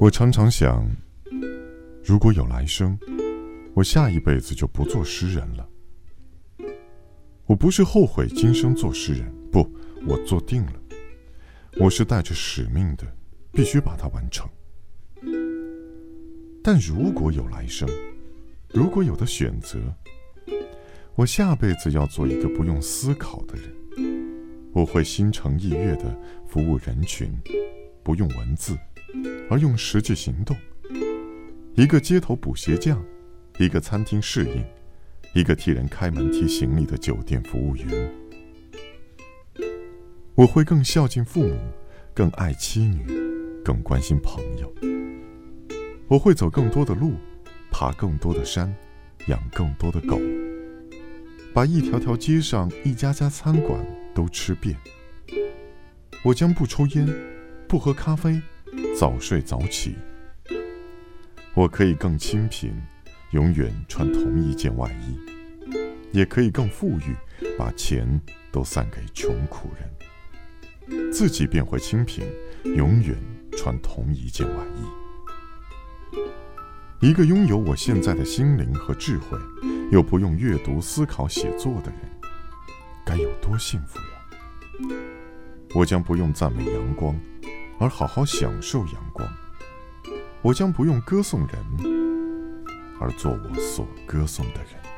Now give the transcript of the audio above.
我常常想，如果有来生，我下一辈子就不做诗人了。我不是后悔今生做诗人，不，我做定了。我是带着使命的，必须把它完成。但如果有来生，如果有的选择，我下辈子要做一个不用思考的人。我会心诚意悦地服务人群，不用文字，而用实际行动。一个街头补鞋匠，一个餐厅侍应，一个替人开门提行李的酒店服务员。我会更孝敬父母，更爱妻女，更关心朋友。我会走更多的路，爬更多的山，养更多的狗，把一条条街上一家家餐馆都吃遍。我将不抽烟，不喝咖啡，早睡早起。我可以更清贫，永远穿同一件外衣；也可以更富裕，把钱都散给穷苦人，自己便会清贫，永远穿同一件外衣。一个拥有我现在的心灵和智慧，又不用阅读、思考、写作的人，该有多幸福呀！我将不用赞美阳光，而好好享受阳光；我将不用歌颂人，而做我所歌颂的人。